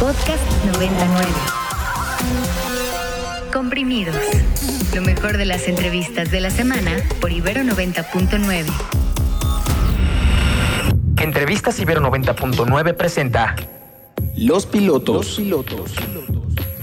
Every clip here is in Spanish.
Podcast 99. Comprimidos. Lo mejor de las entrevistas de la semana por Ibero 90.9. Entrevistas Ibero 90.9 presenta Los pilotos. Los pilotos.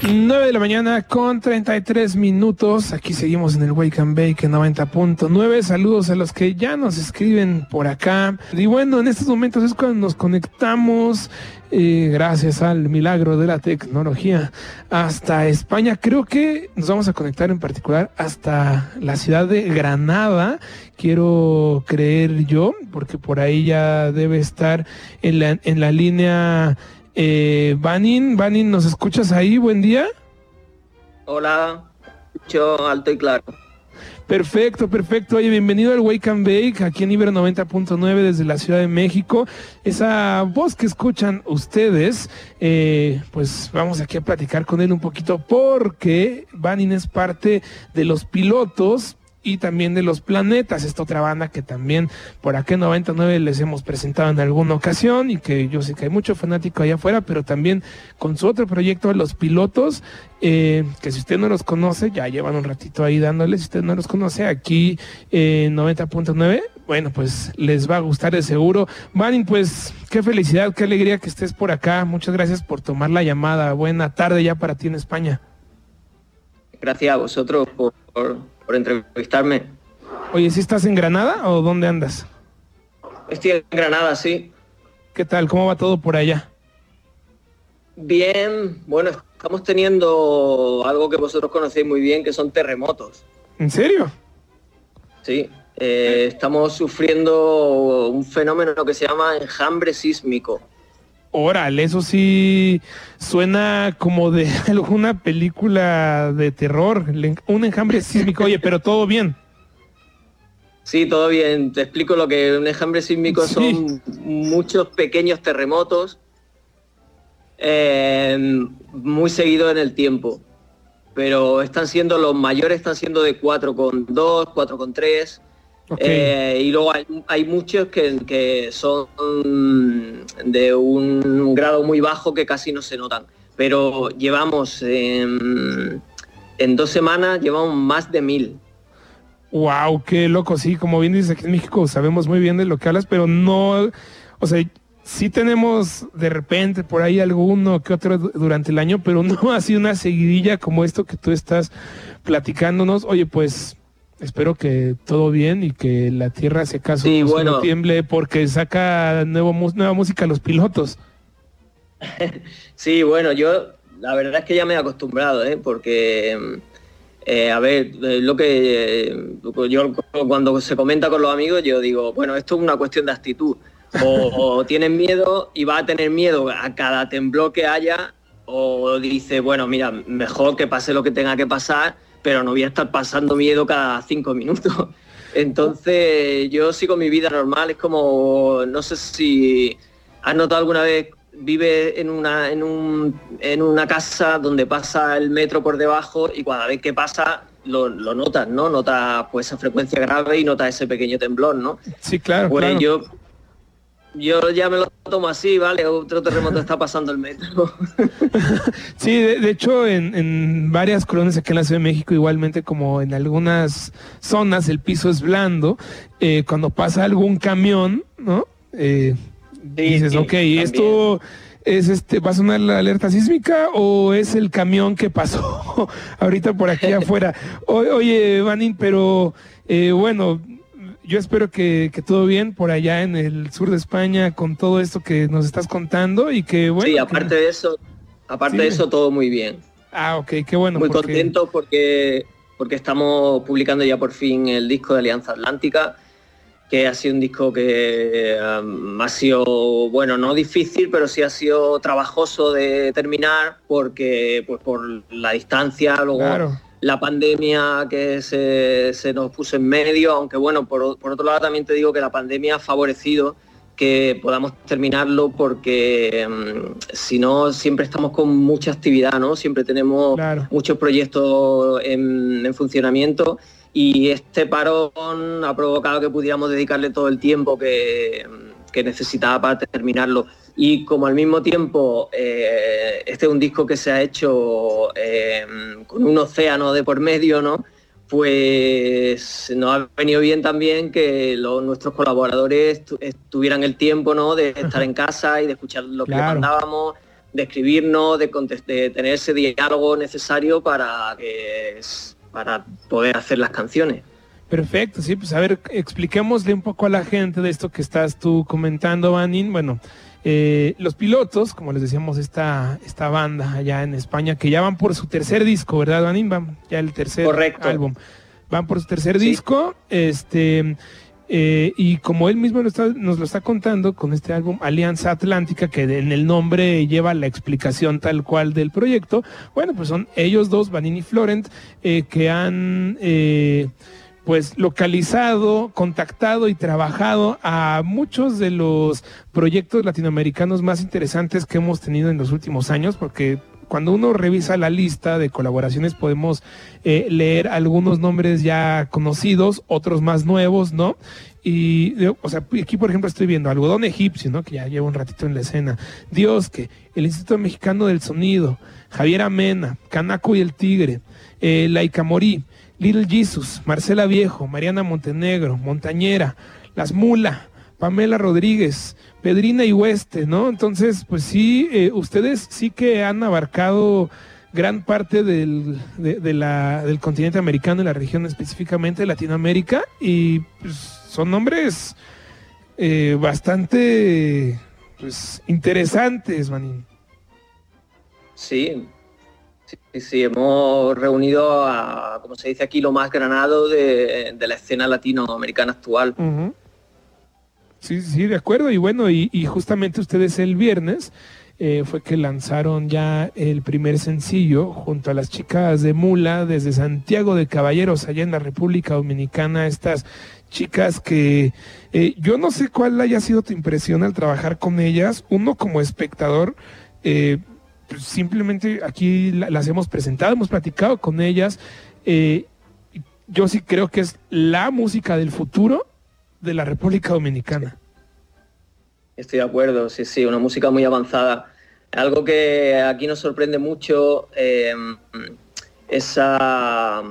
9 de la mañana con 33 minutos. Aquí seguimos en el Wake and Bake 90.9. Saludos a los que ya nos escriben por acá. Y bueno, en estos momentos es cuando nos conectamos, eh, gracias al milagro de la tecnología, hasta España. Creo que nos vamos a conectar en particular hasta la ciudad de Granada. Quiero creer yo, porque por ahí ya debe estar en la, en la línea eh, Vanin, Vanin, ¿nos escuchas ahí? Buen día. Hola, escucho alto y claro. Perfecto, perfecto. Oye, bienvenido al Wake and Bake aquí en Ibero 90.9 desde la Ciudad de México. Esa voz que escuchan ustedes, eh, pues vamos aquí a platicar con él un poquito porque Vanin es parte de los pilotos y también de los planetas, esta otra banda que también por aquí en 99 les hemos presentado en alguna ocasión y que yo sé que hay mucho fanático allá afuera, pero también con su otro proyecto los pilotos, eh, que si usted no los conoce, ya llevan un ratito ahí dándoles, si usted no los conoce, aquí en 90.9, bueno, pues les va a gustar de seguro. Manin, pues qué felicidad, qué alegría que estés por acá, muchas gracias por tomar la llamada, buena tarde ya para ti en España. Gracias a vosotros por entrevistarme. Oye, ¿sí estás en Granada o dónde andas? Estoy en Granada, sí. ¿Qué tal? ¿Cómo va todo por allá? Bien, bueno, estamos teniendo algo que vosotros conocéis muy bien, que son terremotos. ¿En serio? Sí, eh, estamos sufriendo un fenómeno que se llama enjambre sísmico. Órale, eso sí suena como de alguna película de terror, un enjambre sísmico, oye, pero todo bien. Sí, todo bien. Te explico lo que un enjambre sísmico son muchos pequeños terremotos eh, muy seguidos en el tiempo. Pero están siendo, los mayores están siendo de 4,2, 4,3 eh, y luego hay, muchos que, son de un grado muy bajo que casi no se notan. Pero llevamos en, dos semanas, llevamos más de mil. Wow, qué loco, sí, como bien dices aquí en México sabemos muy bien de lo que hablas, pero no, o sea, sí tenemos de repente por ahí alguno que otro durante el año, pero no ha sido una seguidilla como esto que tú estás platicándonos. Oye, pues espero que todo bien y que la tierra se caso no tiemble porque saca nuevo, nueva música a los pilotos. sí, bueno, yo la verdad es que ya me he acostumbrado, ¿eh? porque, eh, a ver, eh, lo que yo cuando se comenta con los amigos, yo digo, bueno, esto es una cuestión de actitud. O, o tienes miedo y va a tener miedo a cada temblor que haya, o dice, bueno, mira, mejor que pase lo que tenga que pasar pero no voy a estar pasando miedo cada cinco minutos. Entonces yo sigo mi vida normal, es como, no sé si has notado alguna vez, vive en una, en, un, en una casa donde pasa el metro por debajo y cada vez que pasa lo, lo notas, ¿no? Notas pues esa frecuencia grave y notas ese pequeño temblor, ¿no? Sí, claro. Pues yo yo ya me lo tomo así, ¿vale? Otro terremoto está pasando el metro. sí, de, hecho, en, varias colonias aquí en la Ciudad de México, igualmente como en algunas zonas, el piso es blando. Eh, cuando pasa algún camión, ¿no? Eh, dices, ok, ¿esto es este, va a sonar la alerta sísmica o es el camión que pasó ahorita por aquí afuera? oye, Vanin, pero eh, bueno, yo espero que, todo bien por allá en el sur de España con todo esto que nos estás contando y que bueno. Sí, aparte de eso, aparte de eso todo muy bien. Ah, ok, qué bueno. Muy contento porque porque estamos publicando ya por fin el disco de Alianza Atlántica, que ha sido un disco que um, ha sido, bueno, no difícil, pero sí ha sido trabajoso de terminar porque pues por la distancia, luego claro la pandemia que se, nos puso en medio, aunque bueno, por, otro lado también te digo que la pandemia ha favorecido que podamos terminarlo porque mm, si no siempre estamos con mucha actividad, ¿no? Siempre tenemos muchos proyectos en, funcionamiento y este parón ha provocado que pudiéramos dedicarle todo el tiempo que, que necesitaba para terminarlo. Y como al mismo tiempo eh, este es un disco que se ha hecho eh, con un océano de por medio, ¿no? Pues nos ha venido bien también que nuestros colaboradores tuvieran el tiempo, ¿no? De estar en casa y de escuchar lo que mandábamos, de escribirnos, de, de, tener ese diálogo necesario para que para poder hacer las canciones. Perfecto, sí, pues a ver, expliquémosle un poco a la gente de esto que estás tú comentando, Vanin. Bueno, eh, los pilotos, como les decíamos, esta, esta banda allá en España, que ya van por su tercer disco, ¿verdad, Vanin? Van ya el tercer álbum. Van por su tercer disco, este, eh, y como él mismo nos, lo está contando con este álbum Alianza Atlántica, que en el nombre lleva la explicación tal cual del proyecto, bueno, pues son ellos dos, Vanini y Florent, eh, que han pues localizado, contactado y trabajado a muchos de los proyectos latinoamericanos más interesantes que hemos tenido en los últimos años, porque cuando uno revisa la lista de colaboraciones podemos eh, leer algunos nombres ya conocidos, otros más nuevos, ¿no? Y, o sea, aquí por ejemplo estoy viendo Algodón Egipcio, ¿no? Que ya lleva un ratito en la escena. Dios, que el Instituto Mexicano del Sonido, Javier Amena, Canaco y el Tigre, eh, Laika Morí, Little Jesus, Marcela Viejo, Mariana Montenegro, Montañera, Las Mula, Pamela Rodríguez, Pedrina y Hueste, ¿no? Entonces, pues sí, eh, ustedes sí que han abarcado gran parte del, del continente americano y la región específicamente de Latinoamérica y pues, son nombres eh, bastante pues, interesantes, Manín. Sí, Sí, hemos reunido a, como se dice aquí, lo más granado de, la escena latinoamericana actual. Sí, sí, de acuerdo. Y bueno, y, justamente ustedes el viernes eh, fue que lanzaron ya el primer sencillo junto a las chicas de Mula desde Santiago de Caballeros, allá en la República Dominicana. Estas chicas que eh, yo no sé cuál haya sido tu impresión al trabajar con ellas. Uno como espectador. Eh, simplemente aquí las hemos presentado, hemos platicado con ellas. Eh, yo sí creo que es la música del futuro de la República Dominicana. Estoy de acuerdo, sí, sí, una música muy avanzada. Algo que aquí nos sorprende mucho, eh, esa,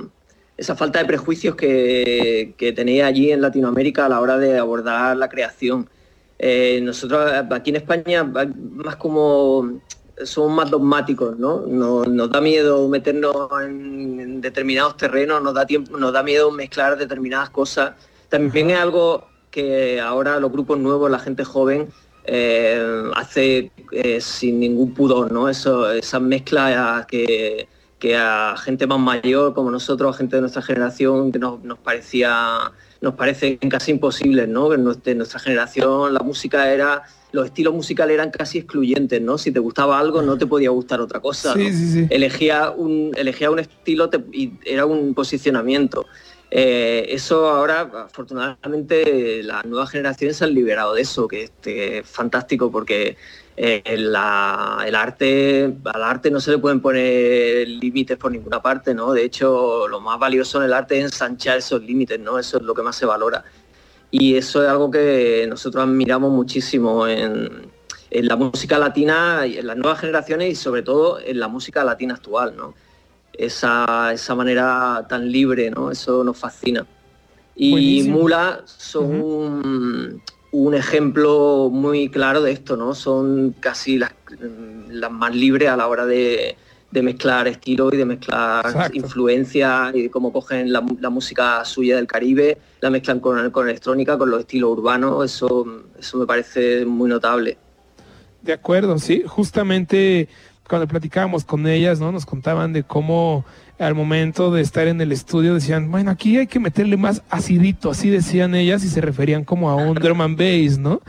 esa falta de prejuicios que, que tenía allí en Latinoamérica a la hora de abordar la creación. Eh, nosotros aquí en España, más como somos más dogmáticos, ¿no? Nos, da miedo meternos en, determinados terrenos, nos da, tiempo, nos da miedo mezclar determinadas cosas. También es algo que ahora los grupos nuevos, la gente joven, eh, hace eh, sin ningún pudor, ¿no? Eso, esas mezclas que, a gente más mayor como nosotros, a gente de nuestra generación, que nos parecía nos parecen casi imposibles, ¿no? En nuestra generación la música era los estilos musicales eran casi excluyentes, ¿no? Si te gustaba algo no te podía gustar otra cosa. Elegía, un, elegía un estilo y era un posicionamiento. Eh, eso ahora, afortunadamente, las nuevas generaciones se han liberado de eso, que, es fantástico porque eh, el arte, al arte no se le pueden poner límites por ninguna parte, ¿no? De hecho, lo más valioso en el arte es ensanchar esos límites, ¿no? Eso es lo que más se valora. Y eso es algo que nosotros admiramos muchísimo en, la música latina, en las nuevas generaciones y sobre todo en la música latina actual, ¿no? Esa, esa manera tan libre, ¿no? Eso nos fascina. Y Mula son un, ejemplo muy claro de esto, ¿no? Son casi las, las más libres a la hora de, de mezclar estilos y de mezclar influencias y de cómo cogen la, música suya del Caribe, la mezclan con, con, electrónica, con los estilos urbanos, eso, eso me parece muy notable. De acuerdo, sí, justamente cuando platicábamos con ellas, ¿no? Nos contaban de cómo al momento de estar en el estudio decían, bueno, aquí hay que meterle más acidito, así decían ellas y se referían como a un drum and bass, ¿no?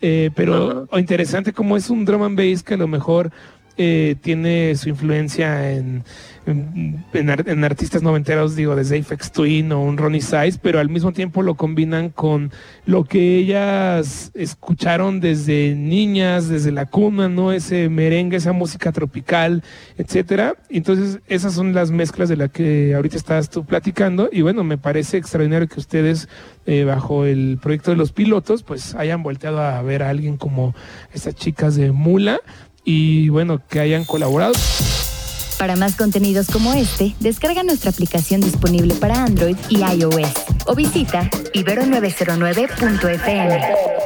Eh, pero interesante como es un drum and bass que a lo mejor eh, tiene su influencia en, en, artistas noventeros, digo, desde Apex Twin o un Ronnie Size, pero al mismo tiempo lo combinan con lo que ellas escucharon desde niñas, desde la cuna, ¿no? Ese merengue, esa música tropical, etcétera. Entonces, esas son las mezclas de las que ahorita estás tú platicando. Y bueno, me parece extraordinario que ustedes, eh, bajo el proyecto de los pilotos, pues hayan volteado a ver a alguien como estas chicas de Mula y bueno, que hayan colaborado. Para más contenidos como este, descarga nuestra aplicación disponible para Android y iOS o visita ibero909.fm.